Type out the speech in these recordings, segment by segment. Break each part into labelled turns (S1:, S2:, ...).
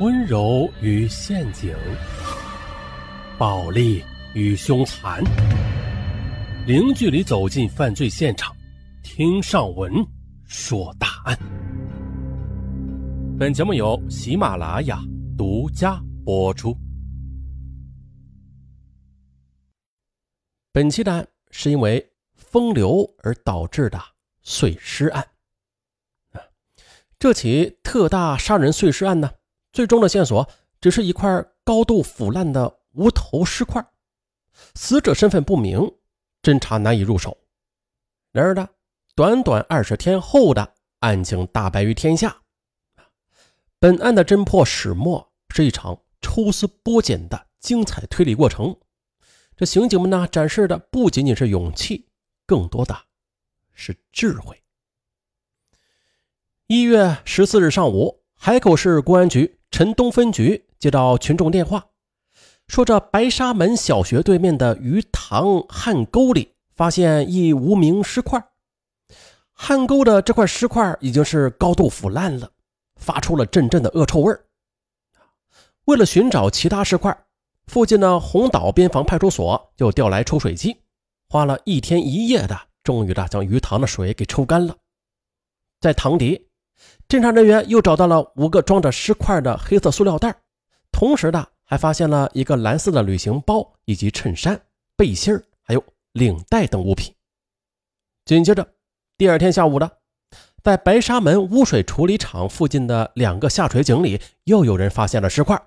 S1: 温柔与陷阱，暴力与凶残，零距离走进犯罪现场，听上文说大案。本节目由喜马拉雅独家播出。本期的案是因为风流而导致的碎尸案。这起特大杀人碎尸案呢，最终的线索只是一块高度腐烂的无头尸块，死者身份不明，侦查难以入手。然而呢，短短二十天后的案情大白于天下。本案的侦破始末是一场抽丝剥茧的精彩推理过程。这刑警们呢，展示的不仅仅是勇气，更多的是智慧。一月十四日上午，海口市公安局城东分局接到群众电话，说这白沙门小学对面的鱼塘旱沟里发现一无名尸块。旱沟的这块尸块已经是高度腐烂了，发出了阵阵的恶臭味为了寻找其他尸块，附近的红岛边防派出所就调来抽水机，花了一天一夜的，终于的将鱼塘的水给抽干了。在塘底。侦查人员又找到了五个装着尸块的黑色塑料袋，同时的还发现了一个蓝色的旅行包以及衬衫、背心还有领带等物品。紧接着，第二天下午的，在白沙门污水处理厂附近的两个下水井里，又有人发现了尸块。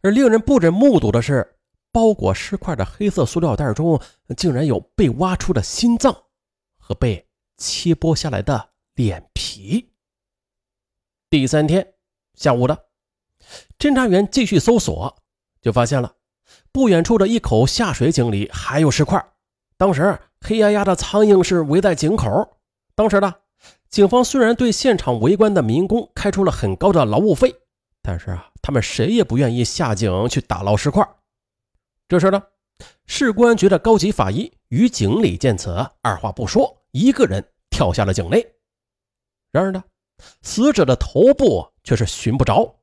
S1: 而令人不忍目睹的是，包裹尸块的黑色塑料袋中竟然有被挖出的心脏和被切剥下来的脸皮。第三天下午的，侦查员继续搜索，就发现了不远处的一口下水井里还有尸块。当时黑压压的苍蝇是围在井口。当时呢，警方虽然对现场围观的民工开出了很高的劳务费，但是啊，他们谁也不愿意下井去打捞尸块。这时呢，市公安局的高级法医于井里见此，二话不说，一个人跳下了井内。然而呢。死者的头部却是寻不着。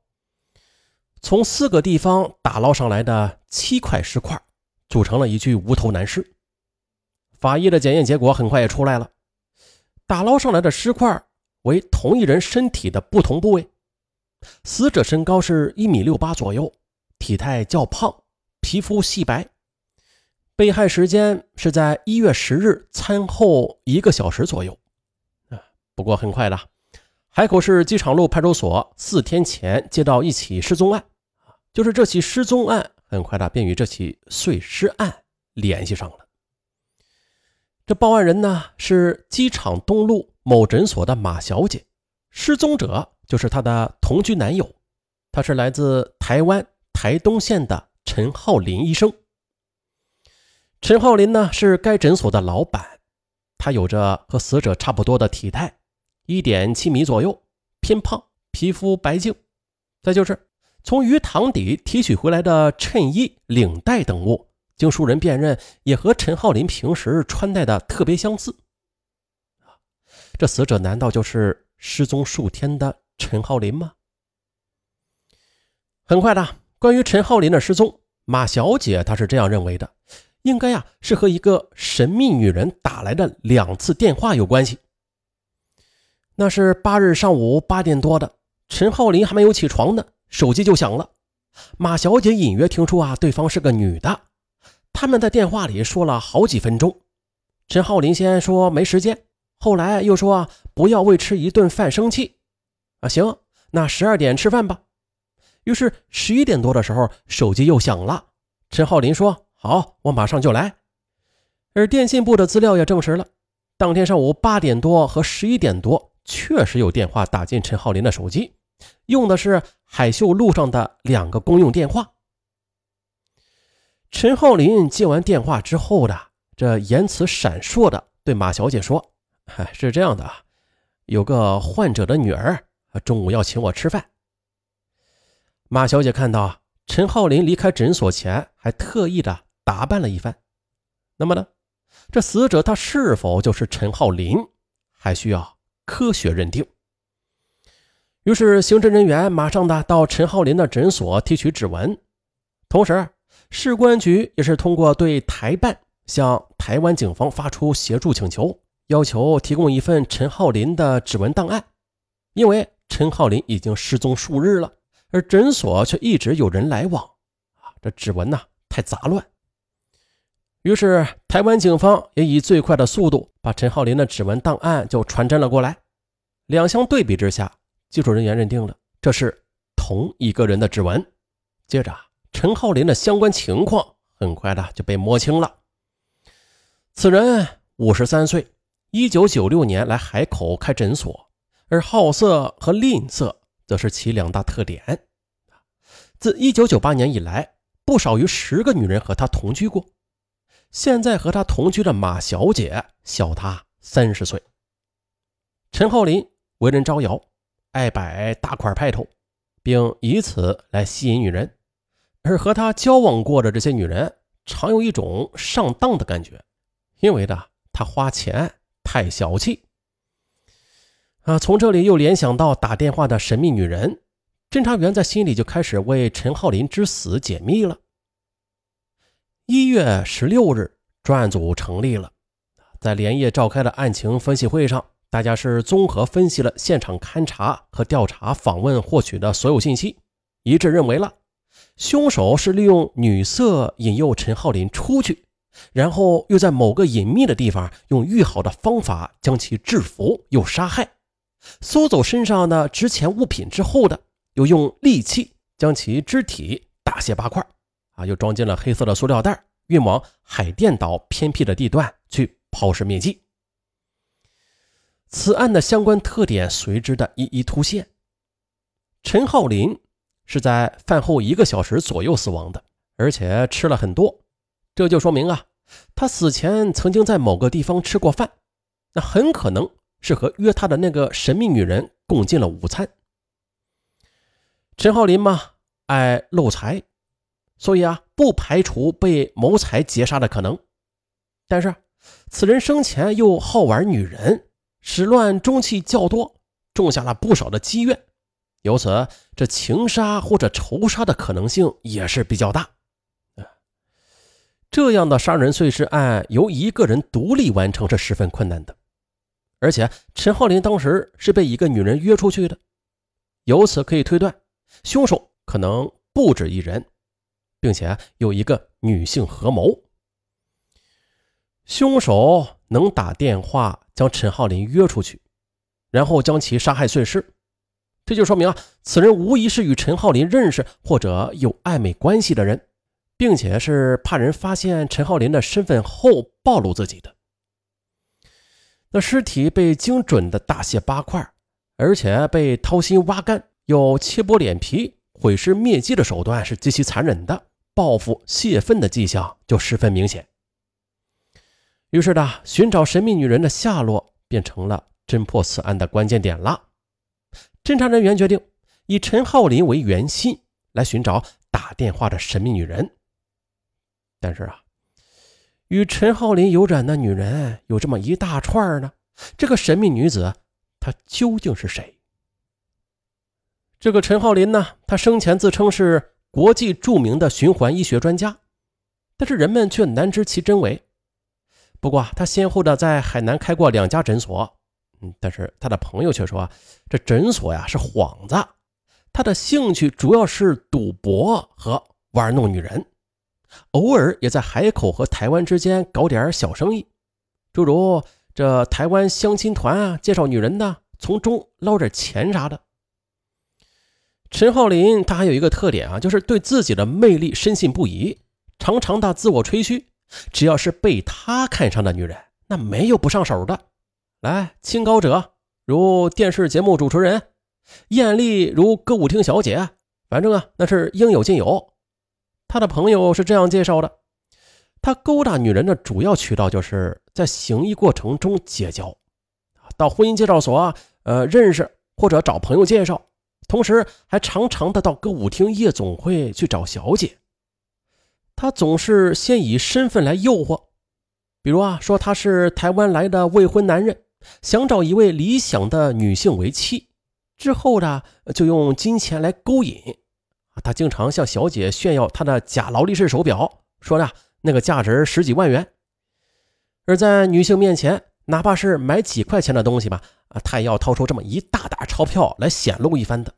S1: 从四个地方打捞上来的七块尸块，组成了一具无头男尸。法医的检验结果很快也出来了，打捞上来的尸块为同一人身体的不同部位。死者身高是一米六八左右，体态较胖，皮肤细白。被害时间是在一月十日餐后一个小时左右。啊，不过很快的。海口市机场路派出所四天前接到一起失踪案，就是这起失踪案很快的便与这起碎尸案联系上了。这报案人呢是机场东路某诊所的马小姐，失踪者就是她的同居男友，他是来自台湾台东县的陈浩林医生。陈浩林呢是该诊所的老板，他有着和死者差不多的体态。一点七米左右，偏胖，皮肤白净。再就是从鱼塘底提取回来的衬衣、领带等物，经熟人辨认，也和陈浩林平时穿戴的特别相似。这死者难道就是失踪数天的陈浩林吗？很快的，关于陈浩林的失踪，马小姐她是这样认为的：应该呀是和一个神秘女人打来的两次电话有关系。那是八日上午八点多的，陈浩林还没有起床呢，手机就响了。马小姐隐约听出啊，对方是个女的。他们在电话里说了好几分钟。陈浩林先说没时间，后来又说啊，不要为吃一顿饭生气。啊，行，那十二点吃饭吧。于是十一点多的时候，手机又响了。陈浩林说：“好，我马上就来。”而电信部的资料也证实了，当天上午八点多和十一点多。确实有电话打进陈浩林的手机，用的是海秀路上的两个公用电话。陈浩林接完电话之后的这言辞闪烁的对马小姐说：“哎，是这样的，有个患者的女儿中午要请我吃饭。”马小姐看到陈浩林离开诊所前还特意的打扮了一番，那么呢，这死者他是否就是陈浩林，还需要。科学认定，于是刑侦人员马上的到陈浩林的诊所提取指纹，同时市公安局也是通过对台办向台湾警方发出协助请求，要求提供一份陈浩林的指纹档案，因为陈浩林已经失踪数日了，而诊所却一直有人来往，啊，这指纹呐太杂乱。于是台湾警方也以最快的速度把陈浩林的指纹档案就传真了过来，两相对比之下。技术人员认定了这是同一个人的指纹。接着，陈浩林的相关情况很快的就被摸清了。此人五十三岁，一九九六年来海口开诊所，而好色和吝啬则是其两大特点。自一九九八年以来，不少于十个女人和他同居过。现在和他同居的马小姐小他三十岁。陈浩林为人招摇。爱摆大块派头，并以此来吸引女人，而和他交往过的这些女人常有一种上当的感觉，因为呢，他花钱太小气。啊，从这里又联想到打电话的神秘女人，侦查员在心里就开始为陈浩林之死解密了。一月十六日，专案组成立了，在连夜召开的案情分析会上。大家是综合分析了现场勘查和调查访问获取的所有信息，一致认为了凶手是利用女色引诱陈浩林出去，然后又在某个隐秘的地方用预好的方法将其制服又杀害，搜走身上的值钱物品之后的，又用利器将其肢体大卸八块，啊，又装进了黑色的塑料袋，运往海淀岛偏僻的地段去抛尸灭迹。此案的相关特点随之的一一凸现。陈浩林是在饭后一个小时左右死亡的，而且吃了很多，这就说明啊，他死前曾经在某个地方吃过饭，那很可能是和约他的那个神秘女人共进了午餐。陈浩林嘛，爱漏财，所以啊，不排除被谋财劫杀的可能。但是此人生前又好玩女人。始乱终弃较多，种下了不少的积怨，由此这情杀或者仇杀的可能性也是比较大。这样的杀人碎尸案由一个人独立完成是十分困难的，而且陈浩林当时是被一个女人约出去的，由此可以推断，凶手可能不止一人，并且有一个女性合谋。凶手能打电话。将陈浩林约出去，然后将其杀害碎尸，这就说明啊，此人无疑是与陈浩林认识或者有暧昧关系的人，并且是怕人发现陈浩林的身份后暴露自己的。那尸体被精准的大卸八块，而且被掏心挖肝，又切剥脸皮，毁尸灭迹的手段是极其残忍的，报复泄愤的迹象就十分明显。于是呢，寻找神秘女人的下落变成了侦破此案的关键点了。侦查人员决定以陈浩林为圆心来寻找打电话的神秘女人。但是啊，与陈浩林有染的女人有这么一大串呢。这个神秘女子她究竟是谁？这个陈浩林呢，他生前自称是国际著名的循环医学专家，但是人们却难知其真伪。不过，他先后的在海南开过两家诊所，嗯，但是他的朋友却说，这诊所呀是幌子。他的兴趣主要是赌博和玩弄女人，偶尔也在海口和台湾之间搞点小生意，诸如这台湾相亲团啊，介绍女人的，从中捞点钱啥的。陈浩林他还有一个特点啊，就是对自己的魅力深信不疑，常常的自我吹嘘。只要是被他看上的女人，那没有不上手的。来，清高者如电视节目主持人，艳丽如歌舞厅小姐，反正啊，那是应有尽有。他的朋友是这样介绍的：他勾搭女人的主要渠道就是在行医过程中结交，到婚姻介绍所呃认识或者找朋友介绍，同时还常常的到歌舞厅、夜总会去找小姐。他总是先以身份来诱惑，比如啊，说他是台湾来的未婚男人，想找一位理想的女性为妻，之后呢，就用金钱来勾引。他经常向小姐炫耀他的假劳力士手表，说呢那个价值十几万元。而在女性面前，哪怕是买几块钱的东西吧，啊，他也要掏出这么一大沓钞票来显露一番的。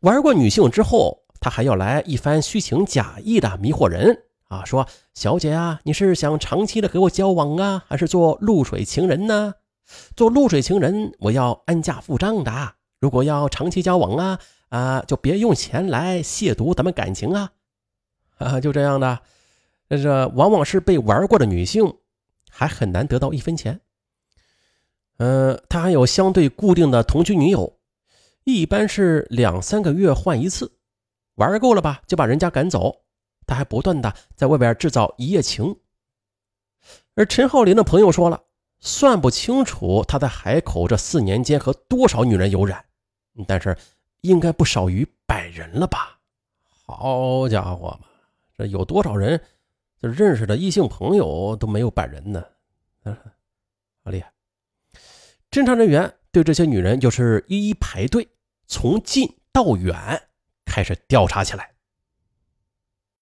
S1: 玩过女性之后，他还要来一番虚情假意的迷惑人啊，说小姐啊，你是想长期的和我交往啊，还是做露水情人呢？做露水情人，我要安价付账的。如果要长期交往啊，啊，就别用钱来亵渎咱们感情啊！啊，就这样的，这往往是被玩过的女性，还很难得到一分钱。嗯，他还有相对固定的同居女友，一般是两三个月换一次。玩够了吧，就把人家赶走。他还不断的在外边制造一夜情。而陈浩林的朋友说了。算不清楚他在海口这四年间和多少女人有染，但是应该不少于百人了吧？好家伙嘛，这有多少人这认识的异性朋友都没有本人呢？好厉害！侦查人员对这些女人就是一一排队，从近到远开始调查起来。